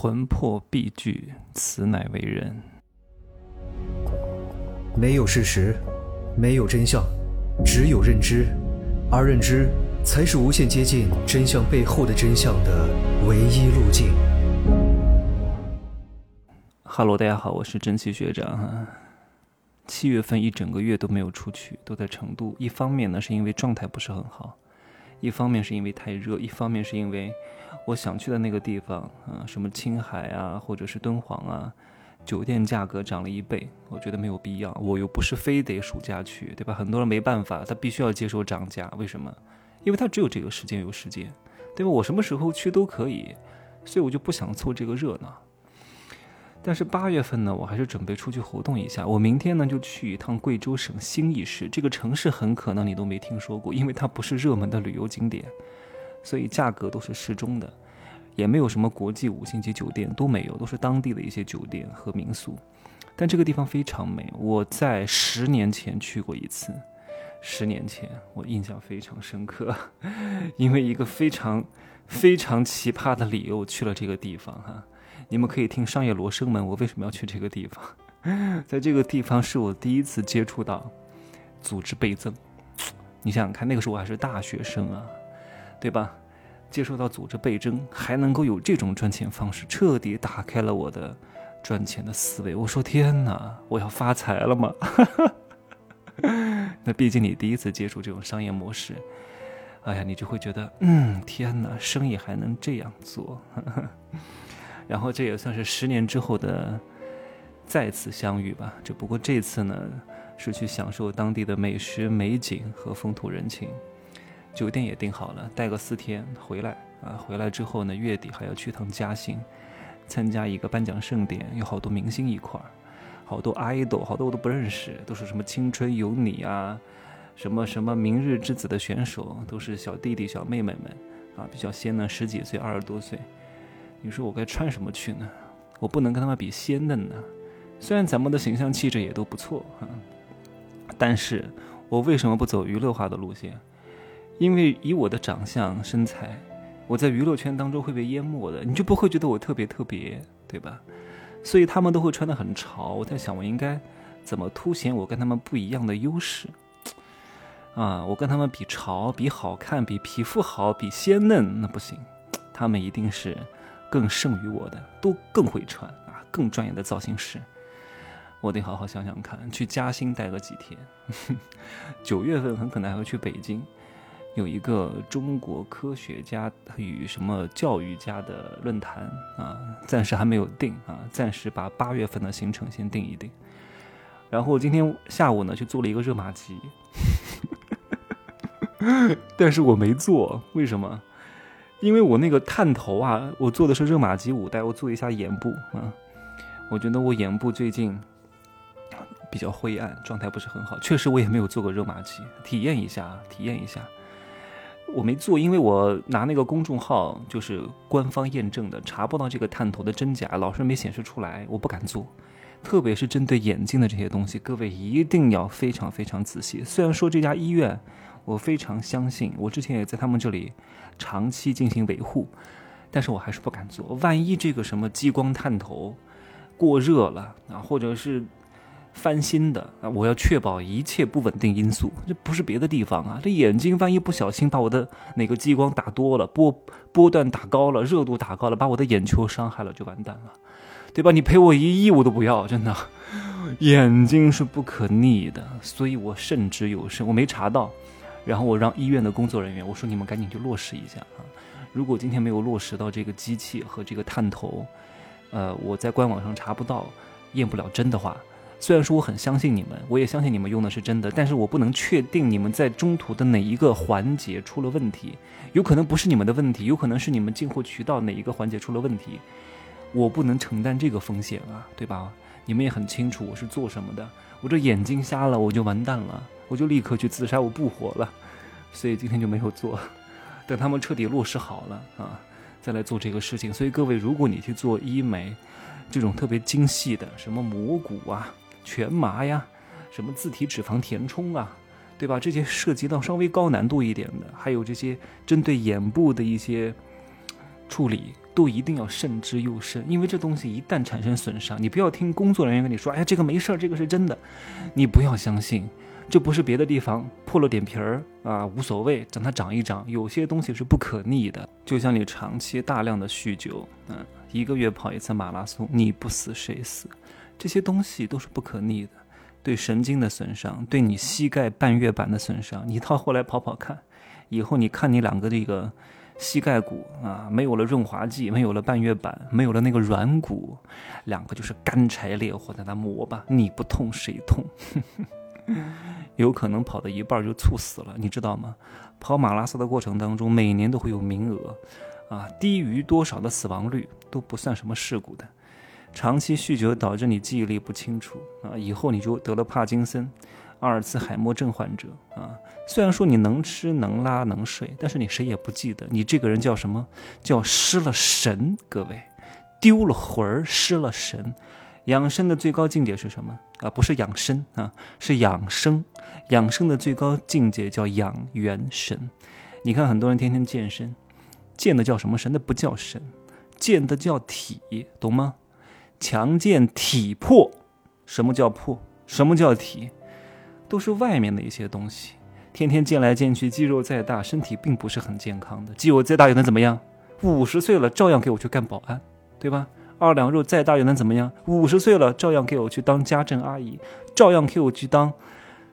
魂魄必聚，此乃为人。没有事实，没有真相，只有认知，而认知才是无限接近真相背后的真相的唯一路径。哈喽，大家好，我是真奇学长哈。七月份一整个月都没有出去，都在成都。一方面呢，是因为状态不是很好；一方面是因为太热；一方面是因为我想去的那个地方啊，什么青海啊，或者是敦煌啊，酒店价格涨了一倍，我觉得没有必要。我又不是非得暑假去，对吧？很多人没办法，他必须要接受涨价。为什么？因为他只有这个时间有时间，对吧？我什么时候去都可以，所以我就不想凑这个热闹。但是八月份呢，我还是准备出去活动一下。我明天呢就去一趟贵州省兴义市，这个城市很可能你都没听说过，因为它不是热门的旅游景点，所以价格都是适中的，也没有什么国际五星级酒店都没有，都是当地的一些酒店和民宿。但这个地方非常美，我在十年前去过一次，十年前我印象非常深刻，因为一个非常非常奇葩的理由去了这个地方哈。你们可以听商业罗生门，我为什么要去这个地方？在这个地方是我第一次接触到组织倍增。你想想看，那个时候我还是大学生啊，对吧？接触到组织倍增，还能够有这种赚钱方式，彻底打开了我的赚钱的思维。我说天哪，我要发财了吗？那毕竟你第一次接触这种商业模式，哎呀，你就会觉得，嗯，天哪，生意还能这样做。然后这也算是十年之后的再次相遇吧。只不过这次呢，是去享受当地的美食美景和风土人情。酒店也订好了，待个四天回来啊。回来之后呢，月底还要去趟嘉兴，参加一个颁奖盛典，有好多明星一块儿，好多 idol，好多我都不认识，都是什么青春有你啊，什么什么明日之子的选手，都是小弟弟小妹妹们啊，比较鲜嫩，十几岁二十多岁。你说我该穿什么去呢？我不能跟他们比鲜嫩呢。虽然咱们的形象气质也都不错哈，但是我为什么不走娱乐化的路线？因为以我的长相身材，我在娱乐圈当中会被淹没的，你就不会觉得我特别特别，对吧？所以他们都会穿得很潮。我在想，我应该怎么凸显我跟他们不一样的优势？啊，我跟他们比潮、比好看、比皮肤好、比鲜嫩，那不行，他们一定是。更胜于我的，都更会穿啊，更专业的造型师，我得好好想想看，去嘉兴待个几天。九月份很可能还会去北京，有一个中国科学家与什么教育家的论坛啊，暂时还没有定啊，暂时把八月份的行程先定一定。然后今天下午呢，去做了一个热玛吉，但是我没做，为什么？因为我那个探头啊，我做的是热玛吉五代，我做一下眼部啊。我觉得我眼部最近比较灰暗，状态不是很好。确实，我也没有做过热玛吉，体验一下，体验一下。我没做，因为我拿那个公众号就是官方验证的，查不到这个探头的真假，老是没显示出来，我不敢做。特别是针对眼睛的这些东西，各位一定要非常非常仔细。虽然说这家医院。我非常相信，我之前也在他们这里长期进行维护，但是我还是不敢做。万一这个什么激光探头过热了啊，或者是翻新的啊，我要确保一切不稳定因素。这不是别的地方啊，这眼睛万一不小心把我的哪个激光打多了，波波段打高了，热度打高了，把我的眼球伤害了，就完蛋了，对吧？你赔我一亿我都不要，真的，眼睛是不可逆的，所以我慎之又慎，我没查到。然后我让医院的工作人员我说你们赶紧去落实一下啊！如果今天没有落实到这个机器和这个探头，呃，我在官网上查不到，验不了真的话，虽然说我很相信你们，我也相信你们用的是真的，但是我不能确定你们在中途的哪一个环节出了问题，有可能不是你们的问题，有可能是你们进货渠道哪一个环节出了问题，我不能承担这个风险啊，对吧？你们也很清楚我是做什么的，我这眼睛瞎了我就完蛋了。我就立刻去自杀，我不活了，所以今天就没有做。等他们彻底落实好了啊，再来做这个事情。所以各位，如果你去做医美，这种特别精细的，什么磨骨啊、全麻呀、什么自体脂肪填充啊，对吧？这些涉及到稍微高难度一点的，还有这些针对眼部的一些处理。都一定要慎之又慎，因为这东西一旦产生损伤，你不要听工作人员跟你说，哎呀，这个没事儿，这个是真的，你不要相信，这不是别的地方破了点皮儿啊，无所谓，等它长一长。有些东西是不可逆的，就像你长期大量的酗酒，嗯，一个月跑一次马拉松，你不死谁死？这些东西都是不可逆的，对神经的损伤，对你膝盖半月板的损伤，你到后来跑跑看，以后你看你两个这个。膝盖骨啊，没有了润滑剂，没有了半月板，没有了那个软骨，两个就是干柴烈火在那磨吧，你不痛谁痛？有可能跑到一半就猝死了，你知道吗？跑马拉松的过程当中，每年都会有名额，啊，低于多少的死亡率都不算什么事故的。长期酗酒导致你记忆力不清楚啊，以后你就得了帕金森。阿尔茨海默症患者啊，虽然说你能吃能拉能睡，但是你谁也不记得你这个人叫什么？叫失了神。各位，丢了魂儿，失了神。养生的最高境界是什么啊？不是养生啊，是养生。养生的最高境界叫养元神。你看很多人天天健身，健的叫什么神？那不叫神，健的叫体，懂吗？强健体魄。什么叫魄？什么叫体？都是外面的一些东西，天天健来健去，肌肉再大，身体并不是很健康的。肌肉再大又能怎么样？五十岁了照样给我去干保安，对吧？二两肉再大又能怎么样？五十岁了照样给我去当家政阿姨，照样给我去当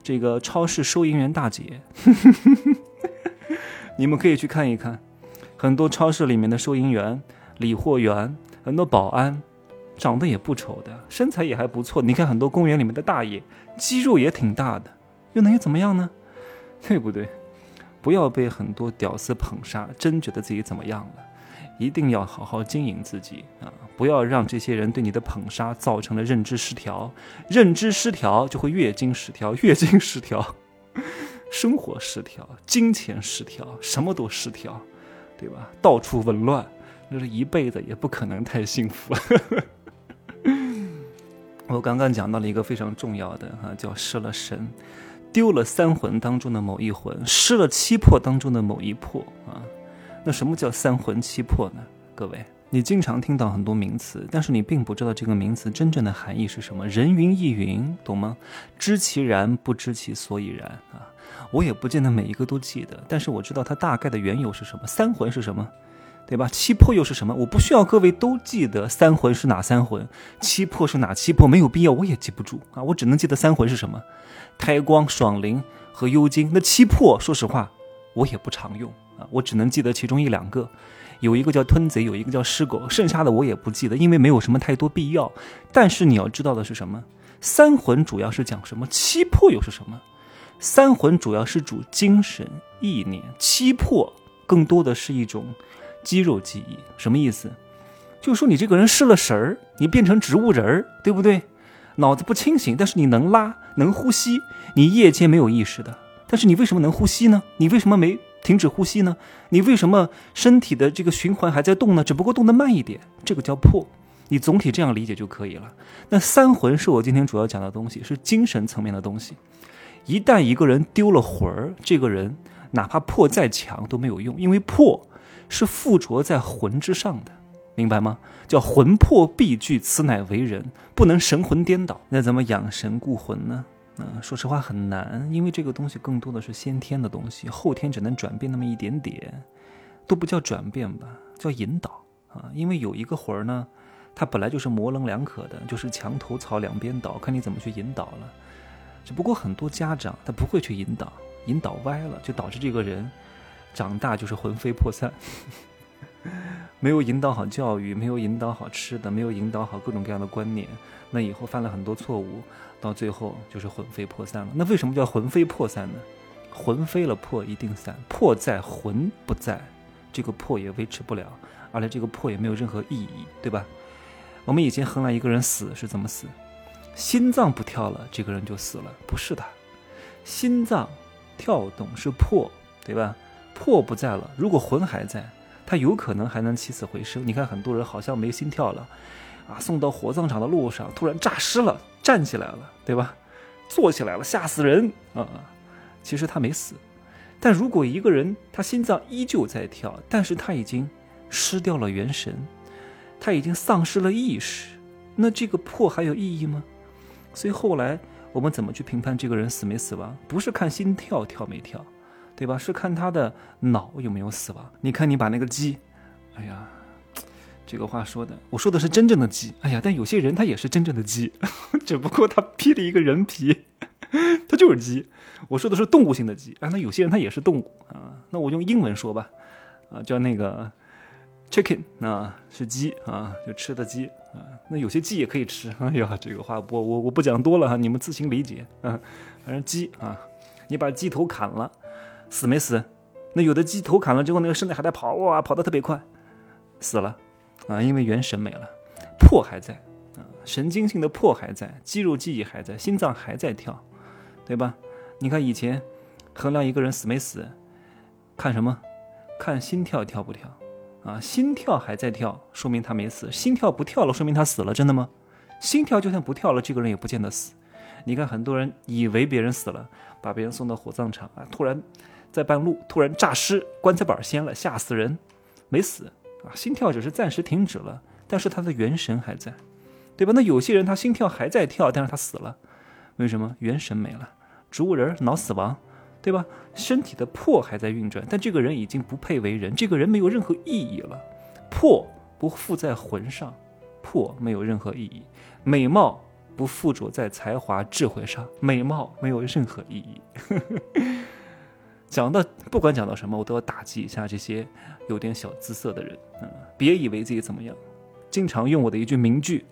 这个超市收银员大姐。你们可以去看一看，很多超市里面的收银员、理货员，很多保安。长得也不丑的，身材也还不错。你看很多公园里面的大爷，肌肉也挺大的，又能又怎么样呢？对不对？不要被很多屌丝捧杀，真觉得自己怎么样了？一定要好好经营自己啊！不要让这些人对你的捧杀造成了认知失调，认知失调就会月经失调，月经失调，生活失调，金钱失调，什么都失调，对吧？到处紊乱，那是一辈子也不可能太幸福。我刚刚讲到了一个非常重要的哈，叫失了神，丢了三魂当中的某一魂，失了七魄当中的某一魄啊。那什么叫三魂七魄呢？各位，你经常听到很多名词，但是你并不知道这个名词真正的含义是什么。人云亦云，懂吗？知其然，不知其所以然啊。我也不见得每一个都记得，但是我知道它大概的缘由是什么。三魂是什么？对吧？七魄又是什么？我不需要各位都记得三魂是哪三魂，七魄是哪七魄，没有必要，我也记不住啊。我只能记得三魂是什么：胎光、爽灵和幽精。那七魄，说实话，我也不常用啊，我只能记得其中一两个，有一个叫吞贼，有一个叫尸狗，剩下的我也不记得，因为没有什么太多必要。但是你要知道的是什么？三魂主要是讲什么？七魄又是什么？三魂主要是主精神意念，七魄更多的是一种。肌肉记忆什么意思？就说你这个人失了神儿，你变成植物人儿，对不对？脑子不清醒，但是你能拉，能呼吸。你夜间没有意识的，但是你为什么能呼吸呢？你为什么没停止呼吸呢？你为什么身体的这个循环还在动呢？只不过动得慢一点，这个叫魄。你总体这样理解就可以了。那三魂是我今天主要讲的东西，是精神层面的东西。一旦一个人丢了魂儿，这个人哪怕魄再强都没有用，因为魄。是附着在魂之上的，明白吗？叫魂魄必具，此乃为人，不能神魂颠倒。那怎么养神固魂呢？嗯，说实话很难，因为这个东西更多的是先天的东西，后天只能转变那么一点点，都不叫转变吧，叫引导啊。因为有一个魂儿呢，它本来就是模棱两可的，就是墙头草两边倒，看你怎么去引导了。只不过很多家长他不会去引导，引导歪了，就导致这个人。长大就是魂飞魄散，没有引导好教育，没有引导好吃的，没有引导好各种各样的观念，那以后犯了很多错误，到最后就是魂飞魄散了。那为什么叫魂飞魄散呢？魂飞了，魄一定散。魄在，魂不在，这个魄也维持不了，而且这个魄也没有任何意义，对吧？我们以前衡量一个人死是怎么死？心脏不跳了，这个人就死了？不是的，心脏跳动是魄，对吧？魄不在了，如果魂还在，他有可能还能起死回生。你看很多人好像没心跳了，啊，送到火葬场的路上突然诈尸了，站起来了，对吧？坐起来了，吓死人啊！其实他没死。但如果一个人他心脏依旧在跳，但是他已经失掉了元神，他已经丧失了意识，那这个破还有意义吗？所以后来我们怎么去评判这个人死没死亡？不是看心跳跳没跳，对吧？是看他的脑有没有死亡。你看你把那个鸡，哎呀，这个话说的，我说的是真正的鸡。哎呀，但有些人他也是真正的鸡，只不过他披了一个人皮，他就是鸡。我说的是动物性的鸡啊，那有些人他也是动物啊。那我用英文说吧，啊，叫那个。Chicken 啊，是鸡啊，就吃的鸡啊。那有些鸡也可以吃。哎呀，这个话我我我不讲多了哈，你们自行理解啊。反正鸡啊，你把鸡头砍了，死没死？那有的鸡头砍了之后，那个身子还在跑，哇，跑得特别快，死了啊，因为元神没了，魄还在啊，神经性的魄还在，肌肉记忆还在，心脏还在跳，对吧？你看以前衡量一个人死没死，看什么？看心跳跳不跳。啊，心跳还在跳，说明他没死；心跳不跳了，说明他死了。真的吗？心跳就算不跳了，这个人也不见得死。你看，很多人以为别人死了，把别人送到火葬场啊，突然在半路突然诈尸，棺材板掀了，吓死人，没死心跳只是暂时停止了，但是他的元神还在，对吧？那有些人他心跳还在跳，但是他死了，为什么？元神没了，植物人脑死亡。对吧？身体的魄还在运转，但这个人已经不配为人，这个人没有任何意义了。魄不附在魂上，魄没有任何意义。美貌不附着在才华智慧上，美貌没有任何意义。讲到不管讲到什么，我都要打击一下这些有点小姿色的人。嗯，别以为自己怎么样，经常用我的一句名句：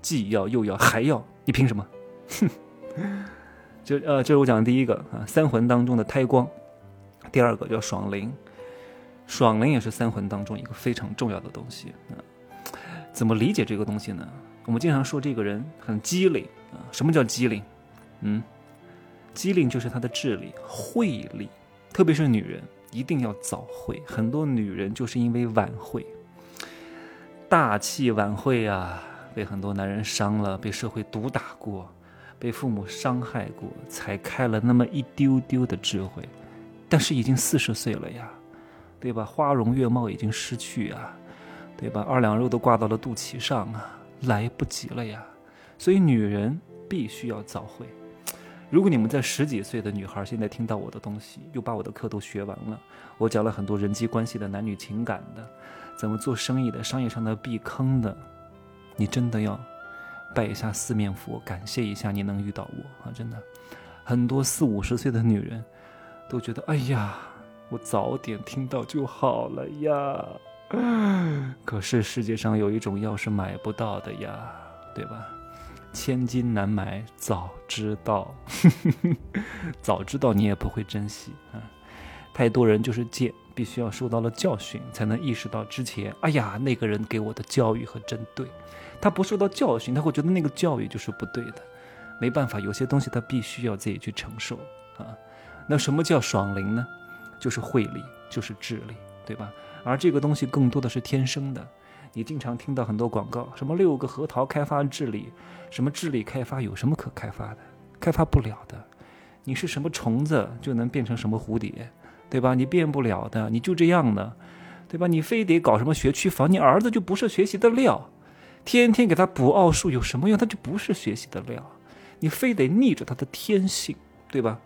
既要又要还要，你凭什么？哼！就呃，这是我讲的第一个啊，三魂当中的胎光。第二个叫爽灵，爽灵也是三魂当中一个非常重要的东西啊。怎么理解这个东西呢？我们经常说这个人很机灵啊。什么叫机灵？嗯，机灵就是他的智力、慧力，特别是女人一定要早慧。很多女人就是因为晚慧，大器晚慧啊，被很多男人伤了，被社会毒打过。被父母伤害过，才开了那么一丢丢的智慧，但是已经四十岁了呀，对吧？花容月貌已经失去啊，对吧？二两肉都挂到了肚脐上啊，来不及了呀。所以女人必须要早慧。如果你们在十几岁的女孩现在听到我的东西，又把我的课都学完了，我讲了很多人际关系的男女情感的，怎么做生意的，商业上的避坑的，你真的要。拜一下四面佛，感谢一下你能遇到我啊！真的，很多四五十岁的女人都觉得，哎呀，我早点听到就好了呀。可是世界上有一种药是买不到的呀，对吧？千金难买早知道，早知道你也不会珍惜啊。太多人就是贱，必须要受到了教训，才能意识到之前，哎呀，那个人给我的教育和针对。他不受到教训，他会觉得那个教育就是不对的。没办法，有些东西他必须要自己去承受啊。那什么叫爽灵呢？就是慧力，就是智力，对吧？而这个东西更多的是天生的。你经常听到很多广告，什么六个核桃开发智力，什么智力开发，有什么可开发的？开发不了的。你是什么虫子就能变成什么蝴蝶，对吧？你变不了的，你就这样的，对吧？你非得搞什么学区房，你儿子就不是学习的料。天天给他补奥数有什么用？他就不是学习的料。你非得逆着他的天性，对吧？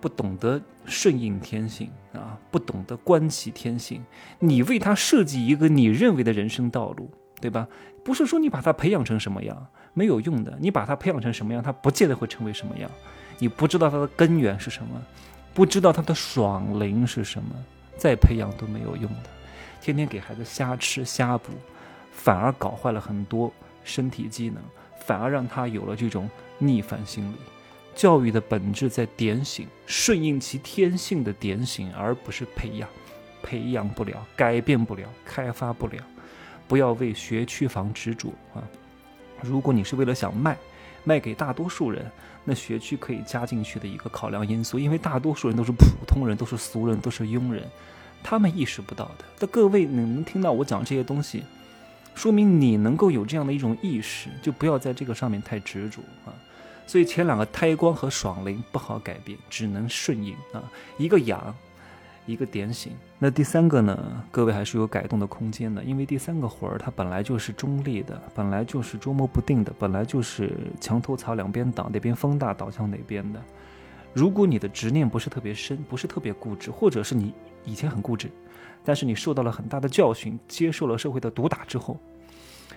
不懂得顺应天性啊，不懂得观其天性。你为他设计一个你认为的人生道路，对吧？不是说你把他培养成什么样没有用的。你把他培养成什么样，他不见得会成为什么样。你不知道他的根源是什么，不知道他的爽灵是什么，再培养都没有用的。天天给孩子瞎吃瞎补。反而搞坏了很多身体机能，反而让他有了这种逆反心理。教育的本质在点醒，顺应其天性的点醒，而不是培养。培养不了，改变不了，开发不了。不要为学区房执着啊！如果你是为了想卖，卖给大多数人，那学区可以加进去的一个考量因素，因为大多数人都是普通人，都是俗人，都是庸人，他们意识不到的。那各位，你能听到我讲这些东西？说明你能够有这样的一种意识，就不要在这个上面太执着啊。所以前两个胎光和爽灵不好改变，只能顺应啊。一个养，一个点醒。那第三个呢，各位还是有改动的空间的，因为第三个魂儿它本来就是中立的，本来就是捉摸不定的，本来就是墙头草两边倒，哪边风大倒向哪边的。如果你的执念不是特别深，不是特别固执，或者是你以前很固执，但是你受到了很大的教训，接受了社会的毒打之后，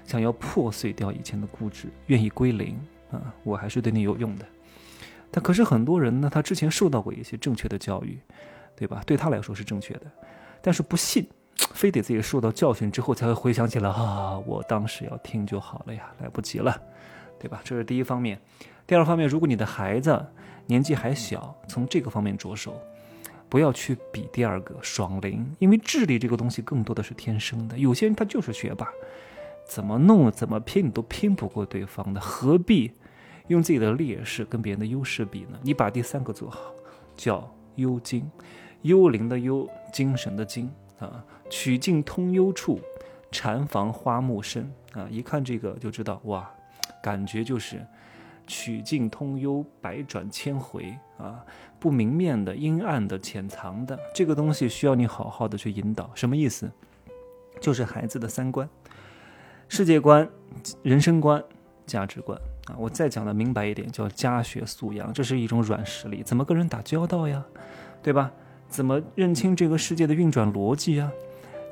想要破碎掉以前的固执，愿意归零啊，我还是对你有用的。但可是很多人呢，他之前受到过一些正确的教育，对吧？对他来说是正确的，但是不信，非得自己受到教训之后才会回想起来啊，我当时要听就好了呀，来不及了，对吧？这是第一方面。第二方面，如果你的孩子，年纪还小，从这个方面着手，不要去比第二个爽灵，因为智力这个东西更多的是天生的。有些人他就是学霸，怎么弄怎么拼你都拼不过对方的，何必用自己的劣势跟别人的优势比呢？你把第三个做好，叫幽精，幽灵的幽，精神的精啊，曲径通幽处，禅房花木深啊，一看这个就知道哇，感觉就是。曲径通幽，百转千回啊！不明面的、阴暗的、潜藏的，这个东西需要你好好的去引导。什么意思？就是孩子的三观、世界观、人生观、价值观啊！我再讲的明白一点，叫家学素养，这是一种软实力。怎么跟人打交道呀？对吧？怎么认清这个世界的运转逻辑呀？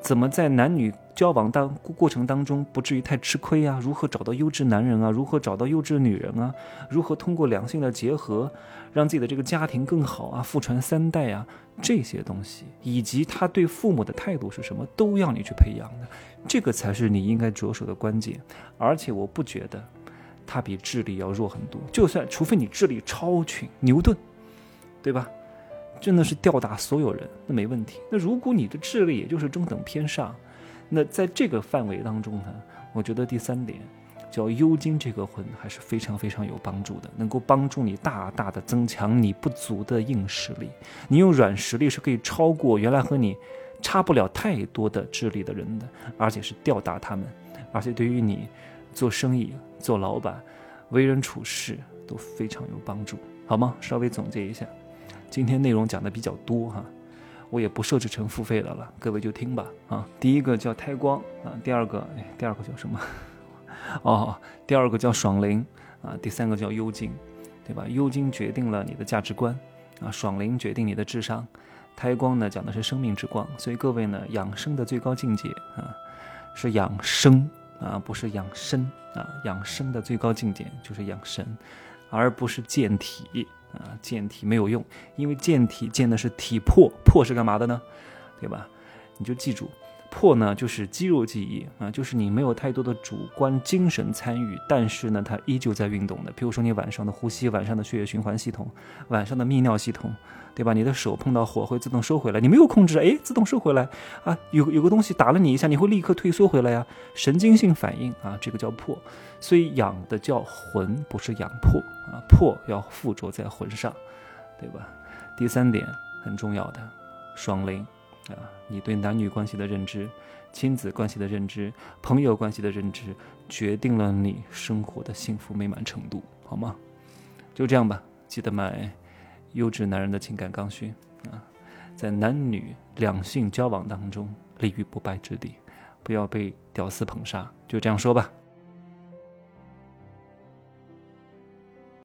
怎么在男女交往当过程当中不至于太吃亏啊？如何找到优质男人啊？如何找到优质女人啊？如何通过两性的结合，让自己的这个家庭更好啊？父传三代啊？这些东西，以及他对父母的态度是什么，都要你去培养的。这个才是你应该着手的关键。而且我不觉得他比智力要弱很多。就算除非你智力超群，牛顿，对吧？真的是吊打所有人，那没问题。那如果你的智力也就是中等偏上，那在这个范围当中呢，我觉得第三点叫幽精这个魂还是非常非常有帮助的，能够帮助你大大的增强你不足的硬实力。你用软实力是可以超过原来和你差不了太多的智力的人的，而且是吊打他们，而且对于你做生意、做老板、为人处事都非常有帮助，好吗？稍微总结一下。今天内容讲的比较多哈，我也不设置成付费的了，各位就听吧啊。第一个叫胎光啊，第二个哎，第二个叫什么？哦，第二个叫爽灵啊，第三个叫幽精，对吧？幽精决定了你的价值观啊，爽灵决定你的智商，胎光呢讲的是生命之光，所以各位呢，养生的最高境界啊是养生啊，不是养生啊，养生的最高境界就是养神，而不是健体。啊，健体没有用，因为健体健的是体魄，魄是干嘛的呢？对吧？你就记住。破呢，就是肌肉记忆啊，就是你没有太多的主观精神参与，但是呢，它依旧在运动的。比如说你晚上的呼吸，晚上的血液循环系统，晚上的泌尿系统，对吧？你的手碰到火会自动收回来，你没有控制，哎，自动收回来啊。有有个东西打了你一下，你会立刻退缩回来呀，神经性反应啊，这个叫破。所以养的叫魂，不是养魄啊，魄要附着在魂上，对吧？第三点很重要的，双灵。啊，你对男女关系的认知、亲子关系的认知、朋友关系的认知，决定了你生活的幸福美满程度，好吗？就这样吧，记得买《优质男人的情感刚需》啊，在男女两性交往当中立于不败之地，不要被屌丝捧杀。就这样说吧。